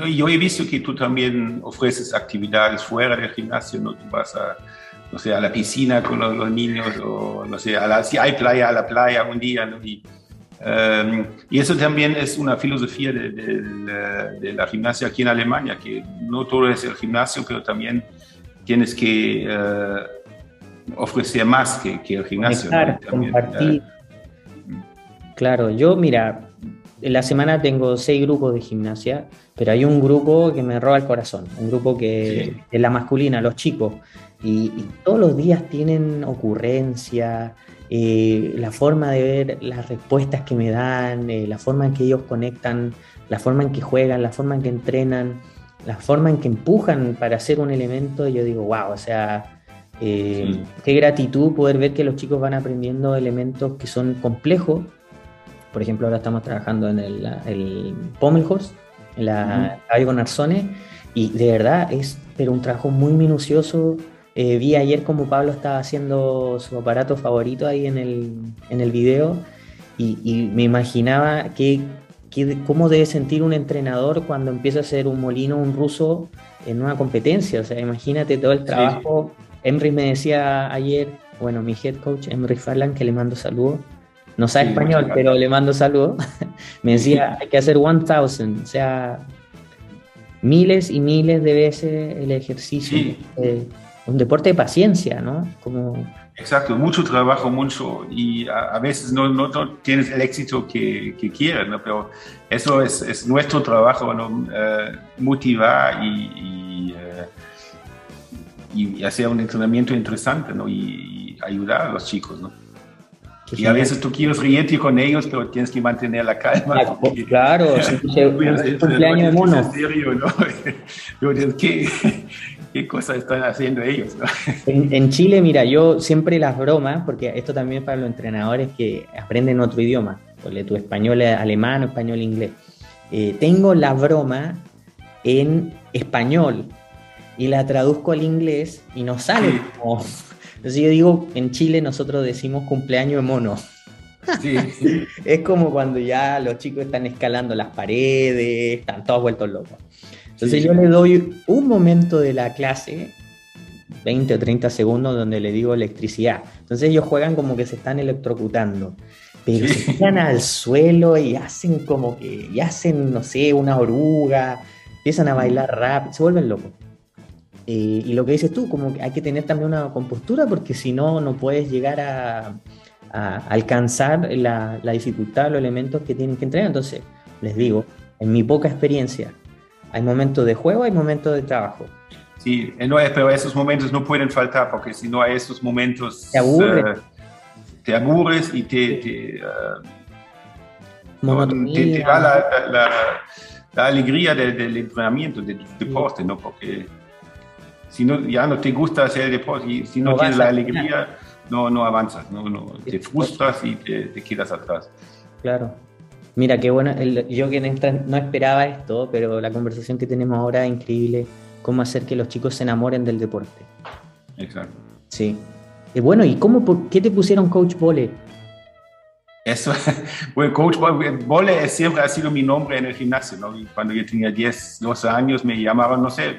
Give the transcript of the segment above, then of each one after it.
yo he visto que tú también ofreces actividades fuera del gimnasio, ¿no? Tú vas a, no sé, a la piscina con los, niños o, no sé, a la, si hay playa, a la playa un día, ¿no? Y, em, y eso también es una filosofía de, de, la gimnasia aquí en Alemania, que no todo es el gimnasio, pero también tienes que eh, ofrecer más que, que el gimnasio. compartir. Claro, yo mira, en la semana tengo seis grupos de gimnasia, pero hay un grupo que me roba el corazón, un grupo que es la masculina, los chicos, y, todos los días tienen ocurrencia, eh, la forma de ver las respuestas que me dan, eh, la forma en que ellos conectan, la forma en que juegan, la forma en que entrenan, la forma en que empujan para hacer un elemento, yo digo, wow, o sea, eh, qué gratitud poder ver que los chicos van aprendiendo elementos que son complejos por ejemplo, ahora estamos trabajando en el, el Pommelhorst, en la caballo con arzones, y de verdad es pero un trabajo muy minucioso. Eh, vi ayer como Pablo estaba haciendo su aparato favorito ahí en el, en el video y, me imaginaba que, cómo debe sentir un entrenador cuando empieza a hacer un molino, un ruso en una competencia. O sea, imagínate todo el trabajo. Sí. me decía ayer, bueno, mi head coach, Emry Farland, que le mando saludos, no sabe español, pero le mando saludos, me decía, hay que hacer 1000, o sea, miles y miles de veces el ejercicio. un deporte de paciencia, ¿no? Como... Exacto, mucho trabajo, mucho, y a, veces no, no, tienes el éxito que, que quieres, ¿no? Pero eso es, es nuestro trabajo, ¿no? Eh, motivar y, eh, y, hacer un entrenamiento interesante, ¿no? Y, y ayudar a los chicos, ¿no? Y a veces tú quieres reírte con ellos, pero tienes que mantener la calma. Claro, es cumpleaños mono. Serio, ¿no? ¿Qué, ¿Qué cosas están haciendo ellos? En, Chile, mira, yo siempre las bromas, porque esto también para los entrenadores que aprenden otro idioma, porque tu español alemán o español inglés. Eh, tengo la broma en español y la traduzco al inglés y no sale como entonces yo digo, en Chile nosotros decimos cumpleaños de mono. Sí. es como cuando ya los chicos están escalando las paredes, están todos vueltos locos. Entonces yo le doy un momento de la clase, 20 o 30 segundos, donde le digo electricidad. Entonces ellos juegan como que se están electrocutando. Pero se tiran al suelo y hacen como que, y hacen, no sé, una oruga, empiezan a bailar rap, se vuelven locos. Eh, y lo que dices tú, como que hay que tener también una compostura porque si no, no puedes llegar a, alcanzar la, dificultad, los elementos que tienen que entregar. Entonces, les digo, en mi poca experiencia, hay momentos de juego, hay momentos de trabajo. Sí, no, pero esos momentos no pueden faltar porque si no hay esos momentos... Te aburres. Eh, te aburres y te... te, eh, te, da la, la, alegría del, del entrenamiento, del deporte, ¿no? Porque si no, ya no te gusta hacer deporte, y si no, tienes la alegría, no, no avanzas, no, no, te frustras y te, te quedas atrás. Claro. Mira, qué bueno, yo que no esperaba esto, pero la conversación que tenemos ahora es increíble, cómo hacer que los chicos se enamoren del deporte. Exacto. Sí. Y bueno, ¿y cómo, por qué te pusieron coach Bole? Eso, bueno, coach Bole siempre ha sido mi nombre en el gimnasio, ¿no? cuando yo tenía 10, 12 años me llamaban, no sé,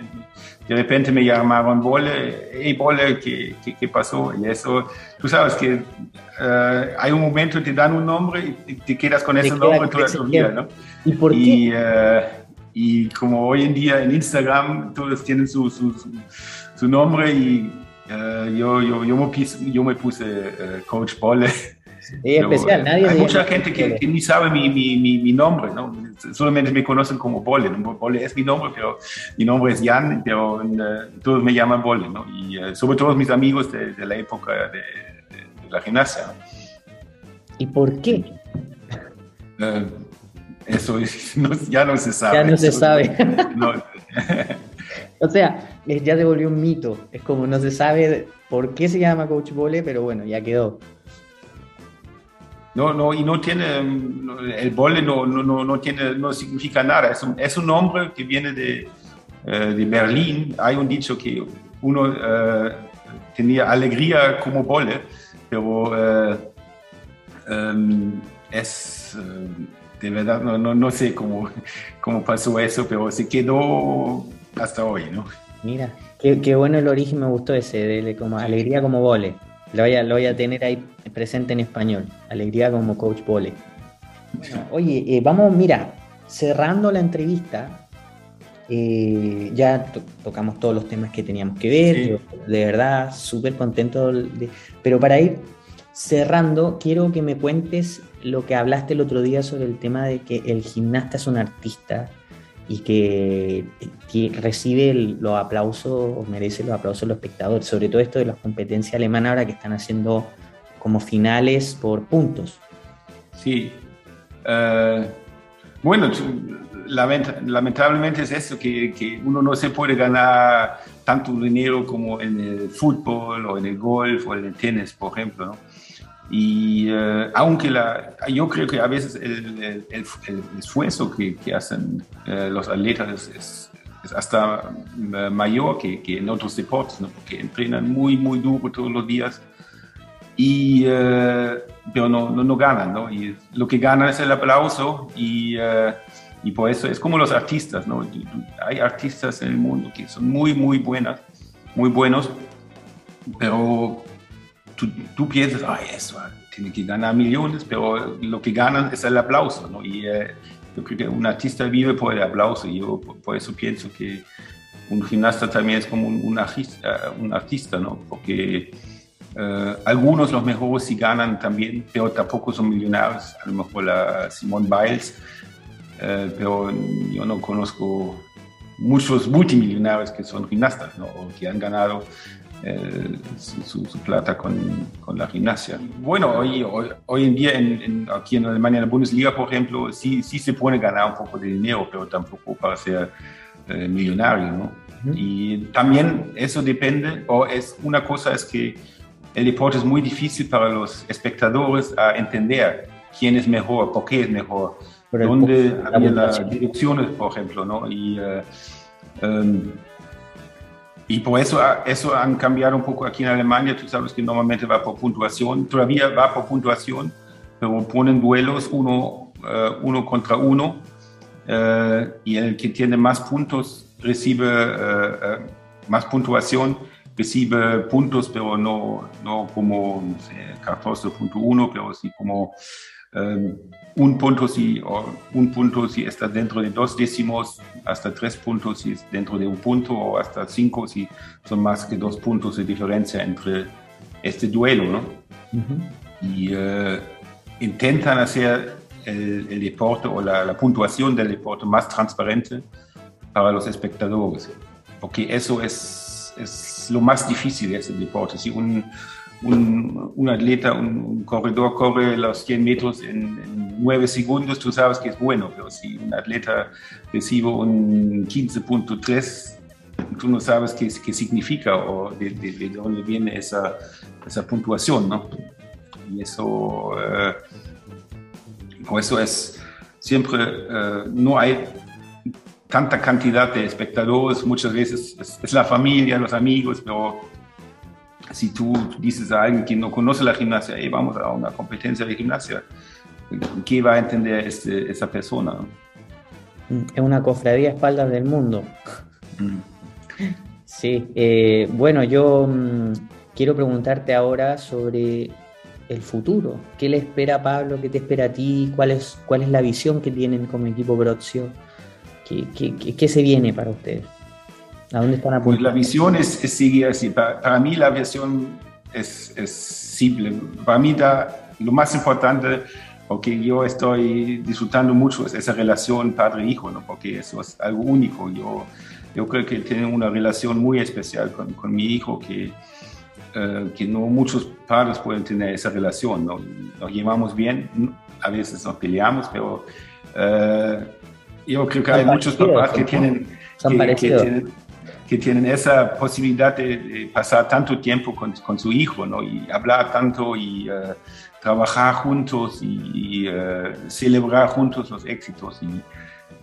de repente me llamaban Bole, hey Bole, ¿qué, qué, pasó? Y eso, tú sabes que uh, hay un momento, te dan un nombre y te quedas con ese nombre toda tu vida, ¿no? ¿Y por y, qué? Uh, y como hoy en día en Instagram todos tienen su, su, su, nombre y uh, yo, yo, yo, me puse, yo me puse Coach Bole es especial, nadie. Hay mucha gente que, que, ni sabe mi, mi, mi, nombre, ¿no? Solamente me conocen como Bole. Bole es mi nombre, pero mi nombre es Jan, pero uh, todos me llaman Bole, ¿no? Y uh, sobre todo mis amigos de, de la época de, de, la gimnasia. ¿Y por qué? Uh, eso no, ya no se sabe. Ya no se sabe. No. o sea, ya se volvió un mito. Es como no se sabe por qué se llama Coach Bole, pero bueno, ya quedó. No, no, y no tiene, el vole no, no, no, tiene, no significa nada. Es un, es un nombre que viene de, eh, de Berlín. Hay un dicho que uno eh, tenía alegría como vole, pero eh, em, es, de verdad no, no, no sé cómo, cómo pasó eso, pero se quedó hasta hoy, ¿no? Mira, qué, qué bueno el origen, me gustó ese, de, como alegría como vole. Lo voy, a, lo voy a tener ahí presente en español, alegría como coach vole. oye, eh, vamos, mira, cerrando la entrevista, eh, ya tocamos todos los temas que teníamos que ver, de verdad, súper contento, pero para ir cerrando, quiero que me cuentes lo que hablaste el otro día sobre el tema de que el gimnasta es un artista y que, recibe los aplausos merece los aplausos de los espectadores, sobre todo esto de las competencias alemanas ahora que están haciendo como finales por puntos. Sí. Eh, bueno, lamentablemente es eso, que, uno no se puede ganar tanto dinero como en el fútbol o en el golf o en el tenis, por ejemplo. ¿no? Y eh, aunque la, yo creo que a veces el, el, esfuerzo que, que hacen eh, los atletas es, es, hasta eh, mayor que, que, en otros deportes, ¿no? porque entrenan muy, muy duro todos los días, y, pero no, no, no, ganan, ¿no? Y lo que ganan es el aplauso y, y por eso es como los artistas, ¿no? Hay artistas en el mundo que son muy, muy buenas, muy buenos, pero tú, piensas, ay, eso, tiene que ganar millones, pero lo que ganan es el aplauso, ¿no? Y eh, yo creo que un artista vive por el aplauso y yo por, eso pienso que un gimnasta también es como un, artista, un artista, ¿no? Porque eh, algunos, los mejores, sí ganan también, pero tampoco son millonarios, a lo mejor la Simone Biles, eh, pero yo no conozco muchos multimillonarios que son gimnastas, ¿no? O que han ganado eh, su, plata con, con, la gimnasia. Bueno, hoy, hoy, en día en, aquí en Alemania, en la Bundesliga, por ejemplo, sí, sí se puede ganar un poco de dinero, pero tampoco para ser eh, millonario, ¿no? Y también eso depende, o es una cosa es que el deporte es muy difícil para los espectadores a entender quién es mejor, por qué es mejor, dónde había las direcciones, por ejemplo, ¿no? Y, uh, um, y por eso, eso han cambiado un poco aquí en Alemania. Tú sabes que normalmente va por puntuación, todavía va por puntuación, pero ponen duelos uno, eh, uno contra uno. Eh, y el que tiene más puntos recibe eh, más puntuación, recibe puntos, pero no, no como no sé, 14.1, pero sí como un punto si, un punto si está dentro de dos décimos, hasta tres puntos si es dentro de un punto, o hasta cinco si son más que dos puntos de diferencia entre este duelo, ¿no? Y eh, intentan hacer el, deporte o la, puntuación del deporte más transparente para los espectadores, porque eso es, es lo más difícil de ese deporte. Si un, un, atleta, un, corredor corre los 100 metros en, 9 segundos, tú sabes que es bueno, pero si un atleta recibe un 15.3, tú no sabes qué, qué significa o de, dónde viene esa, esa puntuación, ¿no? Y eso, eh, por eso es siempre, eh, no hay tanta cantidad de espectadores, muchas veces es, es la familia, los amigos, pero si tú dices a alguien que no conoce la gimnasia, hey, vamos a una competencia de gimnasia, ¿qué va a entender este, esa persona? Es una cofradía a espaldas del mundo. Mm. Sí, eh, bueno, yo mm, quiero preguntarte ahora sobre el futuro. ¿Qué le espera a Pablo? ¿Qué te espera a ti? ¿Cuál es, cuál es la visión que tienen como equipo Brotzio? ¿Qué, qué, qué se viene para ustedes? ¿A dónde están Pues la visión es, seguir así. Para, mí la visión es, es, simple. Para mí da, lo más importante, porque yo estoy disfrutando mucho, es esa relación padre-hijo, ¿no? porque eso es algo único. Yo, yo creo que tengo una relación muy especial con, con mi hijo que, eh, que no muchos padres pueden tener esa relación. ¿no? Nos llevamos bien, a veces nos peleamos, pero uh, yo creo que hay muchos papás que tienen... Son que, que tienen, que tienen esa posibilidad de, pasar tanto tiempo con, con, su hijo, ¿no? Y hablar tanto y uh, trabajar juntos y, uh, celebrar juntos los éxitos. Y,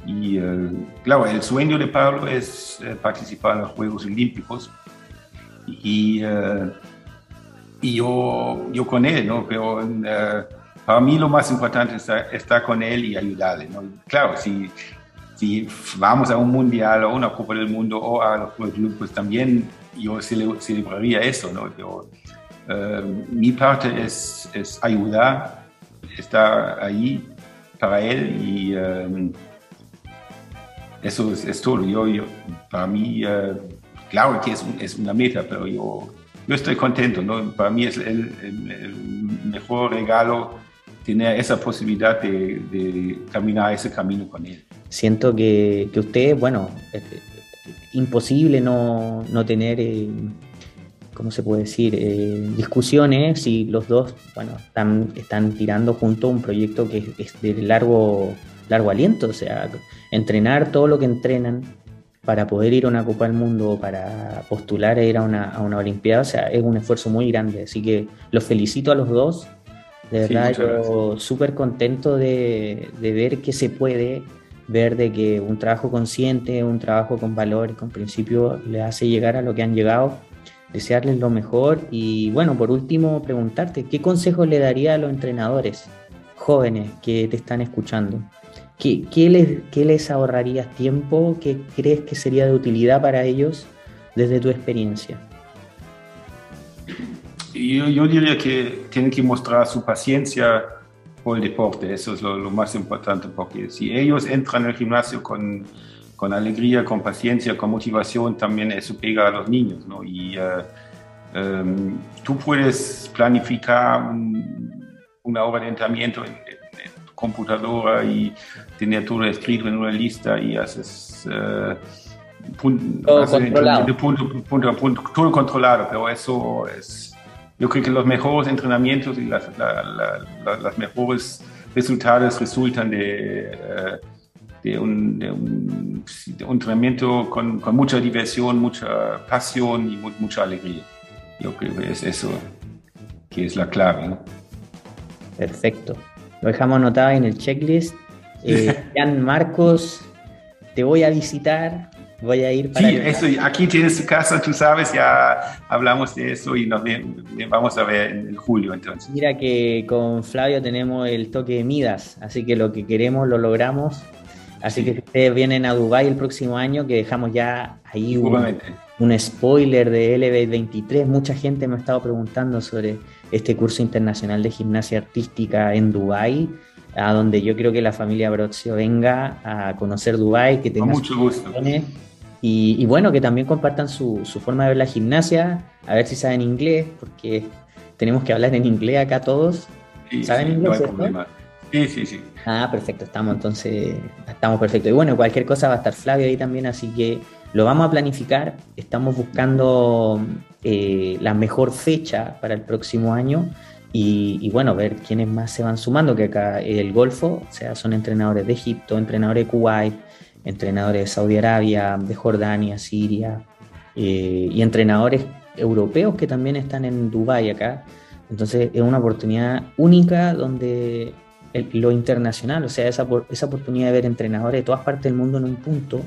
y uh, claro, el sueño de Pablo es participar en los Juegos Olímpicos. Y, y yo, yo con él, ¿no? Pero para mí lo más importante es estar, con él y ayudarle. ¿no? Claro, si, si vamos a un mundial o una Copa del Mundo o a los clubes, pues también yo celebraría eso. ¿no? Eh, mi parte es, es, ayudar, estar ahí para él y eh, eso es, todo. Yo, yo, para mí, uh, claro que es, es, una meta, pero yo, yo estoy contento. ¿no? Para mí es el, mejor regalo tener esa posibilidad de, caminar ese camino con él. Siento que, que usted, bueno, es, imposible no, no tener, eh, ¿cómo se puede decir?, eh, discusiones si los dos, bueno, están, están tirando junto un proyecto que es de largo largo aliento, o sea, entrenar todo lo que entrenan para poder ir a una Copa del Mundo, para postular a ir a una, a una Olimpiada, o sea, es un esfuerzo muy grande. Así que los felicito a los dos. De verdad, yo súper contento de, de, ver que se puede, ver de que un trabajo consciente, un trabajo con valores, con principios, le hace llegar a lo que han llegado. Desearles lo mejor y bueno, por último, preguntarte, ¿qué consejos le daría a los entrenadores jóvenes que te están escuchando? ¿Qué, les, les, ahorrarías tiempo? ¿Qué crees que sería de utilidad para ellos desde tu experiencia? Yo, diría que tienen que mostrar su paciencia por el deporte, eso es lo, más importante, porque si ellos entran al gimnasio con, con, alegría, con paciencia, con motivación, también eso pega a los niños, ¿no? Y eh, em, tú puedes planificar una hora de entrenamiento en, computadora y tener todo escrito en una lista y haces, uh, todo, controlado. Punto, punto, punto, todo controlado, pero eso es, yo creo que los mejores entrenamientos y las, las mejores resultados resultan de, uh, de, un, de, un, de, un, entrenamiento con, con, mucha diversión, mucha pasión y mucha alegría. Yo creo que es eso que es la clave. ¿no? Perfecto. Lo dejamos anotado en el checklist. Eh, Jan Marcos, te voy a visitar, voy a ir para... Sí, eso, aquí tienes tu casa, tú sabes, ya hablamos de eso y nos vamos a ver en, julio entonces. Mira que con Flavio tenemos el toque de Midas, así que lo que queremos lo logramos. Así que ustedes vienen a Dubai el próximo año, que dejamos ya ahí un, un spoiler de LB23. Mucha gente me ha estado preguntando sobre este curso internacional de gimnasia artística en Dubái, a donde yo creo que la familia Brozio venga a conocer Dubái, que tenga mucho gusto. Y, bueno, que también compartan su, forma de ver la gimnasia, a ver si saben inglés, porque tenemos que hablar en inglés acá todos. ¿Saben inglés? Sí, sí, sí. Ah, perfecto, estamos entonces, estamos perfectos. Y bueno, cualquier cosa va a estar Flavio ahí también, así que lo vamos a planificar. Estamos buscando eh, la mejor fecha para el próximo año y, bueno, ver quiénes más se van sumando, que acá el Golfo, o sea, son entrenadores de Egipto, entrenadores de Kuwait, entrenadores de Saudi Arabia, de Jordania, Siria eh, y entrenadores europeos que también están en Dubái acá. Entonces es una oportunidad única donde lo internacional, o sea, esa, esa oportunidad de ver entrenadores de todas partes del mundo en un punto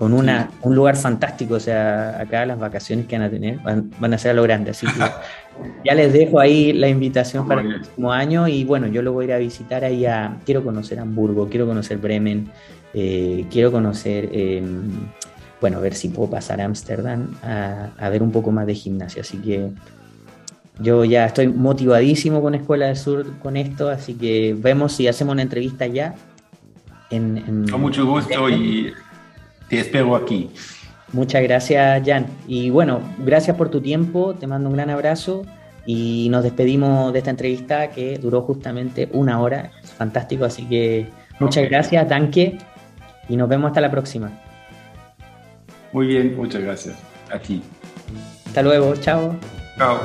con una, un lugar fantástico. O sea, acá las vacaciones que van a tener van, a ser a lo grande. Así que ya les dejo ahí la invitación para el próximo año. Y bueno, yo lo voy a ir a visitar ahí a. Quiero conocer Hamburgo, quiero conocer Bremen, eh, quiero conocer. Em, bueno, a ver si puedo pasar a Ámsterdam a, ver un poco más de gimnasia. Así que yo ya estoy motivadísimo con Escuela del Sur con esto, así que vemos si hacemos una entrevista ya. En, con mucho gusto y te espero aquí. Muchas gracias, Jan. Y bueno, gracias por tu tiempo, te mando un gran abrazo y nos despedimos de esta entrevista que duró justamente una hora. Es fantástico, así que muchas gracias, Tanque, y nos vemos hasta la próxima. Muy bien, muchas gracias. Aquí. Hasta luego, chao. Chao.